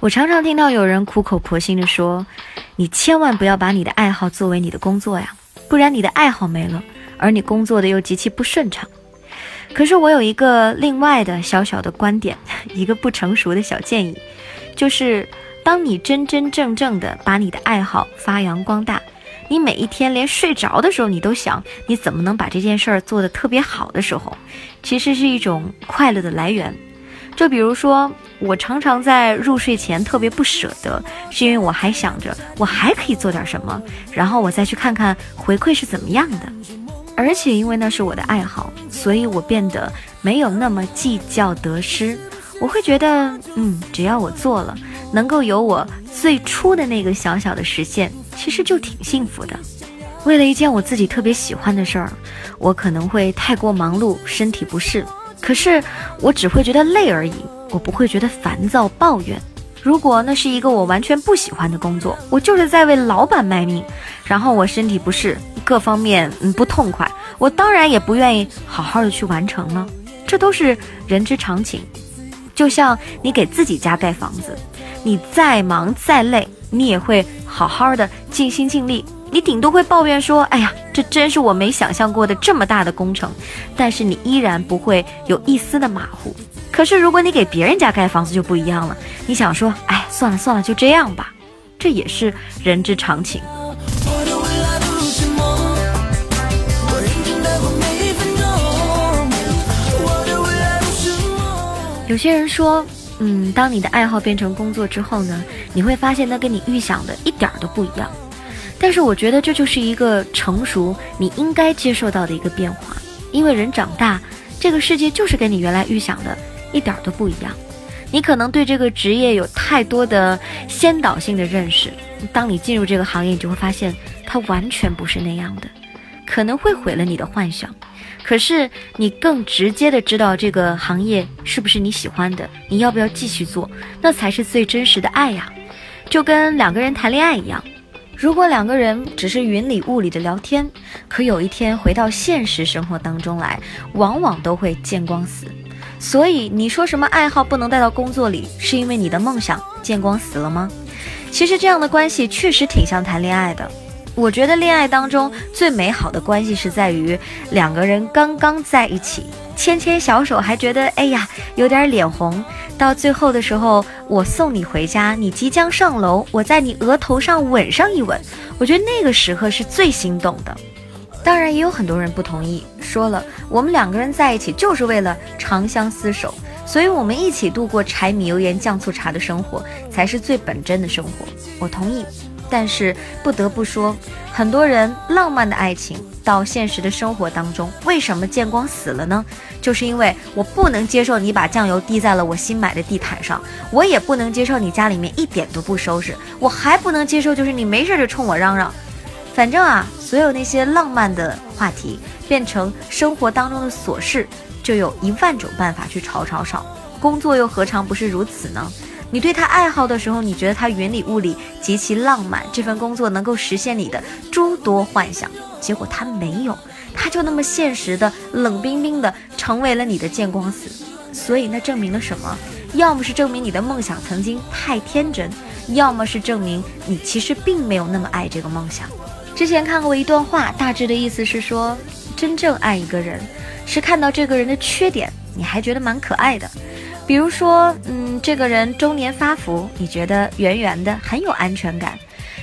我常常听到有人苦口婆心地说：“你千万不要把你的爱好作为你的工作呀，不然你的爱好没了，而你工作的又极其不顺畅。”可是我有一个另外的小小的观点，一个不成熟的小建议，就是当你真真正正的把你的爱好发扬光大，你每一天连睡着的时候你都想你怎么能把这件事儿做得特别好的时候，其实是一种快乐的来源。就比如说，我常常在入睡前特别不舍得，是因为我还想着我还可以做点什么，然后我再去看看回馈是怎么样的。而且因为那是我的爱好，所以我变得没有那么计较得失。我会觉得，嗯，只要我做了，能够有我最初的那个小小的实现，其实就挺幸福的。为了一件我自己特别喜欢的事儿，我可能会太过忙碌，身体不适。可是我只会觉得累而已，我不会觉得烦躁抱怨。如果那是一个我完全不喜欢的工作，我就是在为老板卖命，然后我身体不适，各方面不痛快，我当然也不愿意好好的去完成了。这都是人之常情。就像你给自己家盖房子，你再忙再累，你也会好好的尽心尽力。你顶多会抱怨说：“哎呀，这真是我没想象过的这么大的工程。”但是你依然不会有一丝的马虎。可是如果你给别人家盖房子就不一样了，你想说：“哎，算了算了，就这样吧。”这也是人之常情。有些人说：“嗯，当你的爱好变成工作之后呢，你会发现它跟你预想的一点儿都不一样。”但是我觉得这就是一个成熟，你应该接受到的一个变化，因为人长大，这个世界就是跟你原来预想的一点儿都不一样。你可能对这个职业有太多的先导性的认识，当你进入这个行业，你就会发现它完全不是那样的，可能会毁了你的幻想。可是你更直接的知道这个行业是不是你喜欢的，你要不要继续做，那才是最真实的爱呀，就跟两个人谈恋爱一样。如果两个人只是云里雾里的聊天，可有一天回到现实生活当中来，往往都会见光死。所以你说什么爱好不能带到工作里，是因为你的梦想见光死了吗？其实这样的关系确实挺像谈恋爱的。我觉得恋爱当中最美好的关系是在于两个人刚刚在一起，牵牵小手还觉得哎呀有点脸红。到最后的时候，我送你回家，你即将上楼，我在你额头上吻上一吻，我觉得那个时刻是最心动的。当然，也有很多人不同意，说了我们两个人在一起就是为了长相厮守，所以我们一起度过柴米油盐酱醋茶的生活才是最本真的生活。我同意。但是不得不说，很多人浪漫的爱情到现实的生活当中，为什么见光死了呢？就是因为我不能接受你把酱油滴在了我新买的地毯上，我也不能接受你家里面一点都不收拾，我还不能接受就是你没事就冲我嚷嚷。反正啊，所有那些浪漫的话题变成生活当中的琐事，就有一万种办法去吵吵吵。工作又何尝不是如此呢？你对他爱好的时候，你觉得他云里雾里，极其浪漫，这份工作能够实现你的诸多幻想。结果他没有，他就那么现实的冷冰冰的成为了你的见光死。所以那证明了什么？要么是证明你的梦想曾经太天真，要么是证明你其实并没有那么爱这个梦想。之前看过一段话，大致的意思是说，真正爱一个人，是看到这个人的缺点，你还觉得蛮可爱的。比如说，嗯，这个人中年发福，你觉得圆圆的很有安全感；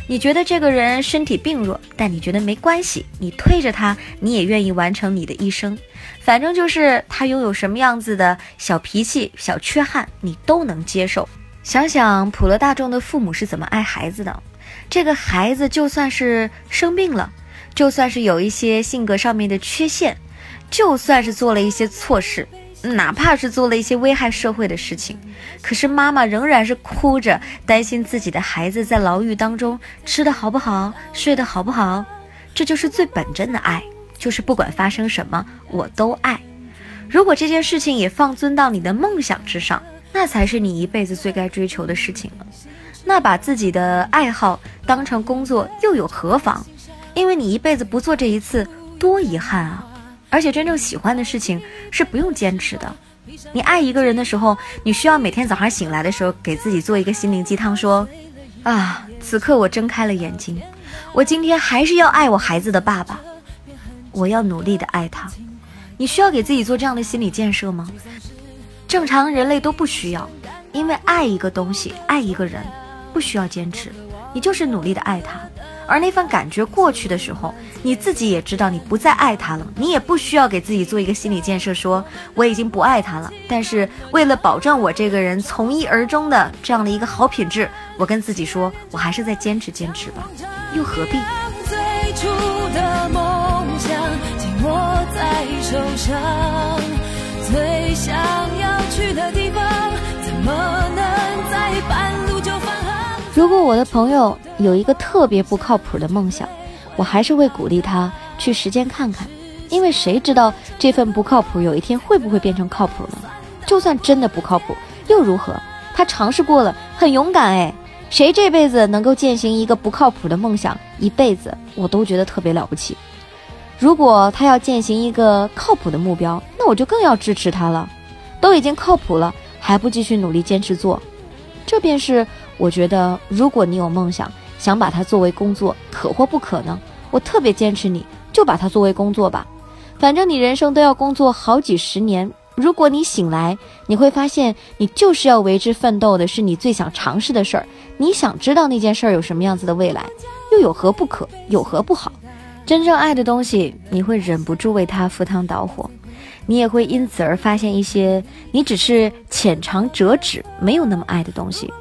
你觉得这个人身体病弱，但你觉得没关系，你推着他，你也愿意完成你的一生。反正就是他拥有什么样子的小脾气、小缺憾，你都能接受。想想普罗大众的父母是怎么爱孩子的，这个孩子就算是生病了，就算是有一些性格上面的缺陷，就算是做了一些错事。哪怕是做了一些危害社会的事情，可是妈妈仍然是哭着担心自己的孩子在牢狱当中吃的好不好，睡得好不好。这就是最本真的爱，就是不管发生什么我都爱。如果这件事情也放尊到你的梦想之上，那才是你一辈子最该追求的事情了。那把自己的爱好当成工作又有何妨？因为你一辈子不做这一次，多遗憾啊！而且真正喜欢的事情是不用坚持的，你爱一个人的时候，你需要每天早上醒来的时候给自己做一个心灵鸡汤，说：啊，此刻我睁开了眼睛，我今天还是要爱我孩子的爸爸，我要努力的爱他。你需要给自己做这样的心理建设吗？正常人类都不需要，因为爱一个东西，爱一个人，不需要坚持，你就是努力的爱他。而那份感觉过去的时候，你自己也知道你不再爱他了，你也不需要给自己做一个心理建设，说我已经不爱他了。但是为了保证我这个人从一而终的这样的一个好品质，我跟自己说，我还是再坚持坚持吧，又何必？最初的梦想紧握在手上，我的朋友有一个特别不靠谱的梦想，我还是会鼓励他去实践看看，因为谁知道这份不靠谱有一天会不会变成靠谱呢？就算真的不靠谱，又如何？他尝试过了，很勇敢哎。谁这辈子能够践行一个不靠谱的梦想，一辈子我都觉得特别了不起。如果他要践行一个靠谱的目标，那我就更要支持他了。都已经靠谱了，还不继续努力坚持做，这便是我觉得，如果你有梦想，想把它作为工作，可或不可呢？我特别坚持，你就把它作为工作吧。反正你人生都要工作好几十年。如果你醒来，你会发现你就是要为之奋斗的，是你最想尝试的事儿。你想知道那件事儿有什么样子的未来，又有何不可？有何不好？真正爱的东西，你会忍不住为它赴汤蹈火，你也会因此而发现一些你只是浅尝辄止、没有那么爱的东西。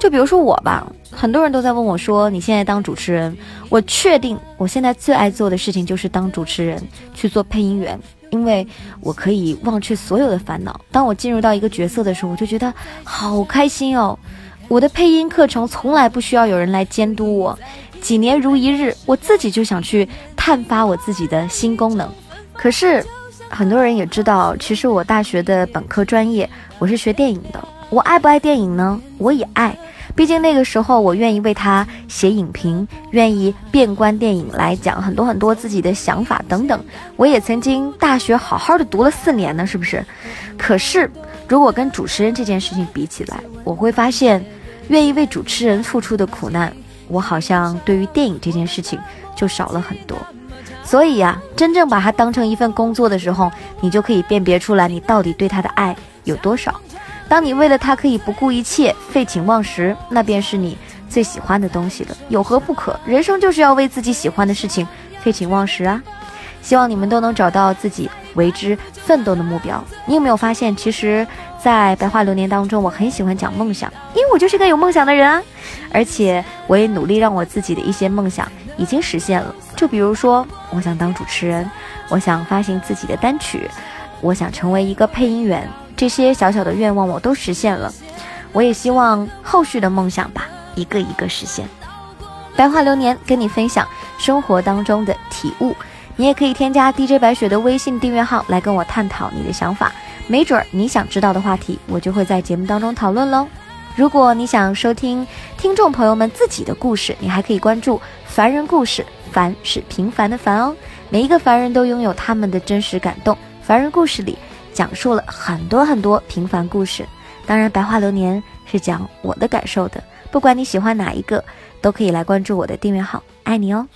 就比如说我吧，很多人都在问我说：“你现在当主持人，我确定我现在最爱做的事情就是当主持人，去做配音员。”因为我可以忘却所有的烦恼。当我进入到一个角色的时候，我就觉得好开心哦。我的配音课程从来不需要有人来监督我，几年如一日，我自己就想去探发我自己的新功能。可是，很多人也知道，其实我大学的本科专业我是学电影的。我爱不爱电影呢？我也爱。毕竟那个时候，我愿意为他写影评，愿意遍观电影来讲很多很多自己的想法等等。我也曾经大学好好的读了四年呢，是不是？可是如果跟主持人这件事情比起来，我会发现，愿意为主持人付出的苦难，我好像对于电影这件事情就少了很多。所以呀，真正把它当成一份工作的时候，你就可以辨别出来你到底对他的爱有多少。当你为了他可以不顾一切、废寝忘食，那便是你最喜欢的东西了，有何不可？人生就是要为自己喜欢的事情废寝忘食啊！希望你们都能找到自己为之奋斗的目标。你有没有发现，其实，在白话流年当中，我很喜欢讲梦想，因为我就是个有梦想的人啊！而且我也努力让我自己的一些梦想已经实现了。就比如说，我想当主持人，我想发行自己的单曲，我想成为一个配音员。这些小小的愿望我都实现了，我也希望后续的梦想吧，一个一个实现。白话流年跟你分享生活当中的体悟，你也可以添加 DJ 白雪的微信订阅号来跟我探讨你的想法，没准儿你想知道的话题，我就会在节目当中讨论喽。如果你想收听听众朋友们自己的故事，你还可以关注凡人故事，凡是平凡的凡哦，每一个凡人都拥有他们的真实感动，凡人故事里。讲述了很多很多平凡故事，当然白话流年是讲我的感受的。不管你喜欢哪一个，都可以来关注我的订阅号，爱你哦。